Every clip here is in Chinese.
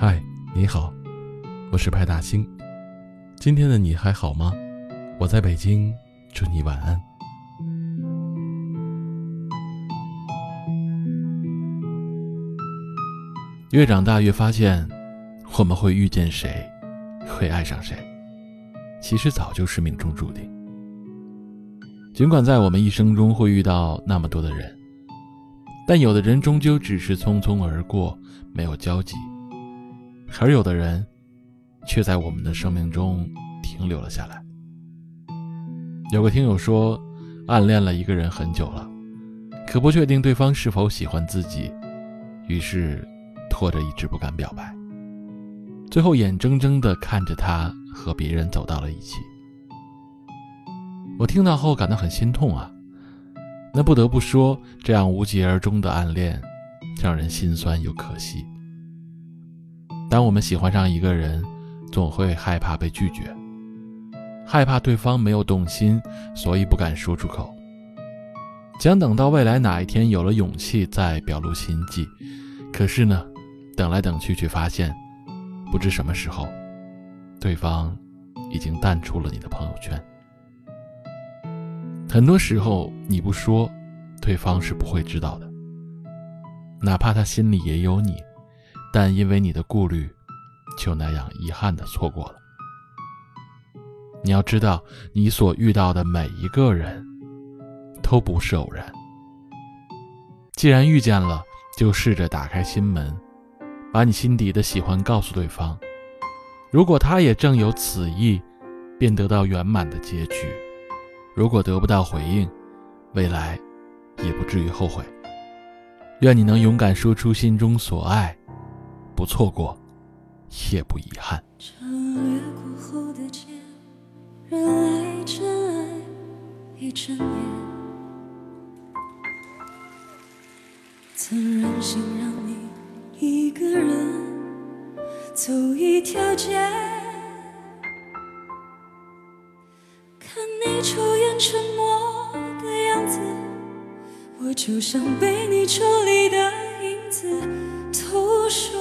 嗨，你好，我是派大星，今天的你还好吗？我在北京，祝你晚安。越长大越发现，我们会遇见谁，会爱上谁，其实早就是命中注定。尽管在我们一生中会遇到那么多的人，但有的人终究只是匆匆而过，没有交集；而有的人，却在我们的生命中停留了下来。有个听友说，暗恋了一个人很久了，可不确定对方是否喜欢自己，于是。拖着一直不敢表白，最后眼睁睁地看着他和别人走到了一起。我听到后感到很心痛啊。那不得不说，这样无疾而终的暗恋，让人心酸又可惜。当我们喜欢上一个人，总会害怕被拒绝，害怕对方没有动心，所以不敢说出口，想等到未来哪一天有了勇气再表露心迹。可是呢？等来等去，却发现，不知什么时候，对方已经淡出了你的朋友圈。很多时候，你不说，对方是不会知道的。哪怕他心里也有你，但因为你的顾虑，就那样遗憾的错过了。你要知道，你所遇到的每一个人，都不是偶然。既然遇见了，就试着打开心门。把你心底的喜欢告诉对方，如果他也正有此意，便得到圆满的结局；如果得不到回应，未来也不至于后悔。愿你能勇敢说出心中所爱，不错过，也不遗憾。曾任性让你。一个人走一条街，看你抽烟沉默的样子，我就像被你抽离的影子，偷守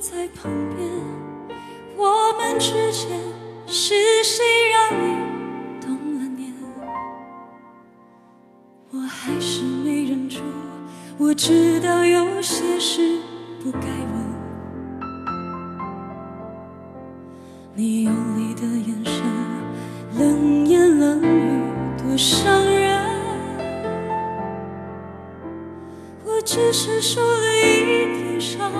在旁边。我们之间是谁让你动了念？我还是没忍住，我知道有些事。不该问，你用力的眼神，冷言冷语多伤人。我只是受了一点伤，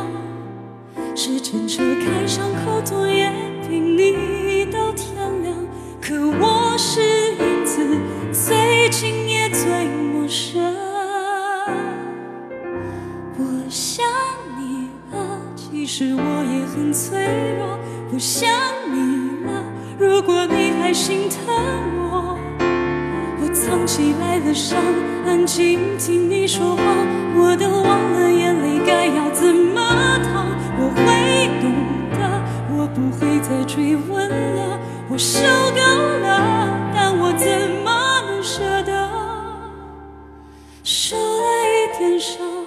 时间车开伤口昨夜陪你到天亮。可我是影子，最近也最陌生。我想。你了，其实我也很脆弱，不想你了。如果你还心疼我，我藏起来的伤，安静听你说话。我都不会再追问了我受够了但我怎么能舍得？受了一点伤